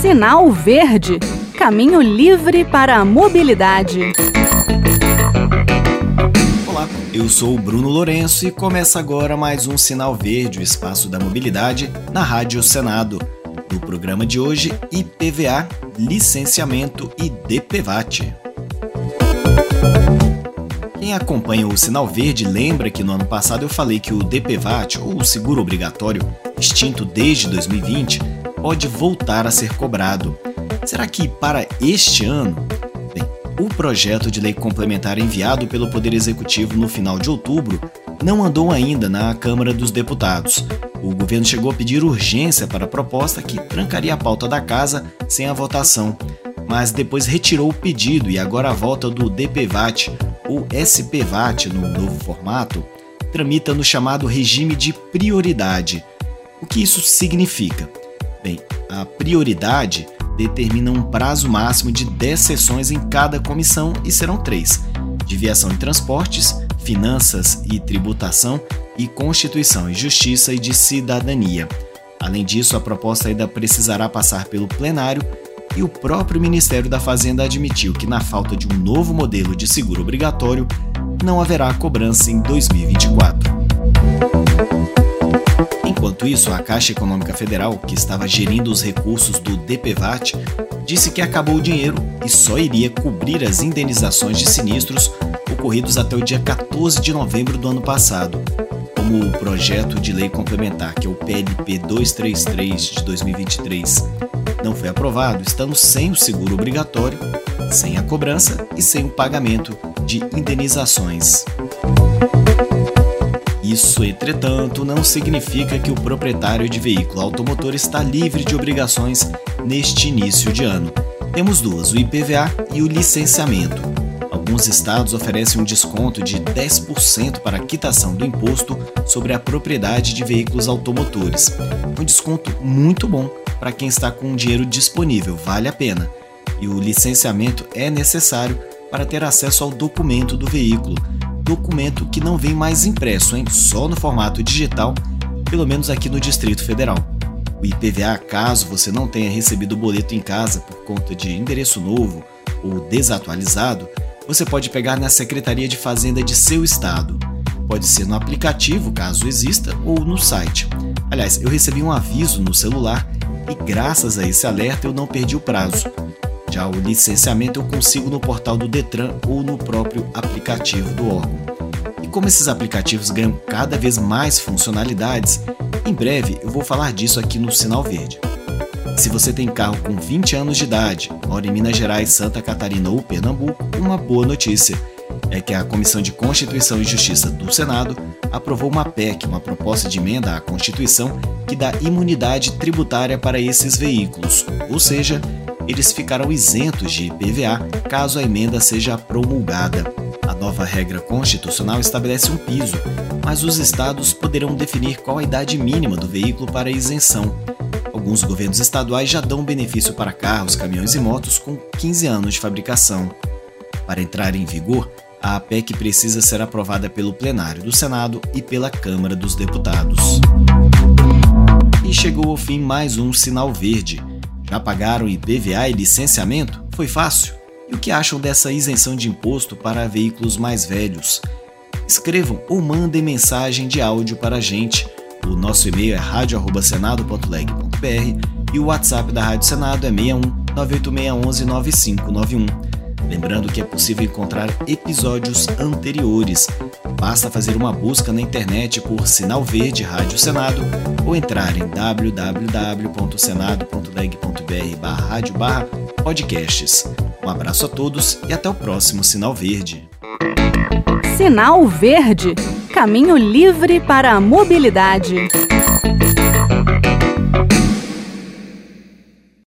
Sinal Verde Caminho livre para a mobilidade. Olá, eu sou o Bruno Lourenço e começa agora mais um Sinal Verde, o espaço da mobilidade, na Rádio Senado. No programa de hoje, IPVA, licenciamento e DPVAT. Quem acompanha o Sinal Verde lembra que no ano passado eu falei que o DPVAT, ou seguro obrigatório, extinto desde 2020, pode voltar a ser cobrado. Será que para este ano? Bem, o projeto de lei complementar enviado pelo Poder Executivo no final de outubro não andou ainda na Câmara dos Deputados. O governo chegou a pedir urgência para a proposta que trancaria a pauta da casa sem a votação, mas depois retirou o pedido e agora a volta do DPVAT, ou SPVAT no novo formato, tramita no chamado regime de prioridade. O que isso significa? Bem, a prioridade determina um prazo máximo de 10 sessões em cada comissão e serão três: de viação e transportes, finanças e tributação e Constituição e Justiça e de Cidadania. Além disso, a proposta ainda precisará passar pelo plenário e o próprio Ministério da Fazenda admitiu que, na falta de um novo modelo de seguro obrigatório, não haverá cobrança em 2024. Enquanto isso, a Caixa Econômica Federal, que estava gerindo os recursos do DPVAT, disse que acabou o dinheiro e só iria cobrir as indenizações de sinistros ocorridos até o dia 14 de novembro do ano passado. Como o projeto de lei complementar, que é o PLP 233 de 2023, não foi aprovado, estamos sem o seguro obrigatório, sem a cobrança e sem o pagamento de indenizações. Isso, entretanto, não significa que o proprietário de veículo automotor está livre de obrigações neste início de ano. Temos duas, o IPVA e o licenciamento. Alguns estados oferecem um desconto de 10% para a quitação do imposto sobre a propriedade de veículos automotores. Um desconto muito bom para quem está com dinheiro disponível, vale a pena. E o licenciamento é necessário para ter acesso ao documento do veículo, documento que não vem mais impresso, hein? só no formato digital, pelo menos aqui no Distrito Federal. O IPVA, caso você não tenha recebido o boleto em casa por conta de endereço novo ou desatualizado, você pode pegar na Secretaria de Fazenda de seu estado. Pode ser no aplicativo, caso exista, ou no site. Aliás, eu recebi um aviso no celular e graças a esse alerta eu não perdi o prazo. Já o licenciamento eu consigo no portal do Detran ou no próprio aplicativo do órgão. E como esses aplicativos ganham cada vez mais funcionalidades, em breve eu vou falar disso aqui no Sinal Verde. Se você tem carro com 20 anos de idade, mora em Minas Gerais, Santa Catarina ou Pernambuco, uma boa notícia é que a Comissão de Constituição e Justiça do Senado aprovou uma PEC, uma proposta de emenda à Constituição, que dá imunidade tributária para esses veículos, ou seja, eles ficarão isentos de IPVA caso a emenda seja promulgada. A nova regra constitucional estabelece um piso, mas os estados poderão definir qual a idade mínima do veículo para isenção. Alguns governos estaduais já dão benefício para carros, caminhões e motos com 15 anos de fabricação. Para entrar em vigor, a PEC precisa ser aprovada pelo plenário do Senado e pela Câmara dos Deputados. E chegou ao fim mais um sinal verde. Já pagaram IPVA e licenciamento? Foi fácil? E o que acham dessa isenção de imposto para veículos mais velhos? Escrevam ou mandem mensagem de áudio para a gente. O nosso e-mail é radio@senado.leg.br e o WhatsApp da Rádio Senado é 61 98611 9591. Lembrando que é possível encontrar episódios anteriores. Basta fazer uma busca na internet por Sinal Verde Rádio Senado ou entrar em www.senado.leg.br/radio/podcasts. Um abraço a todos e até o próximo Sinal Verde. Sinal Verde Caminho livre para a mobilidade.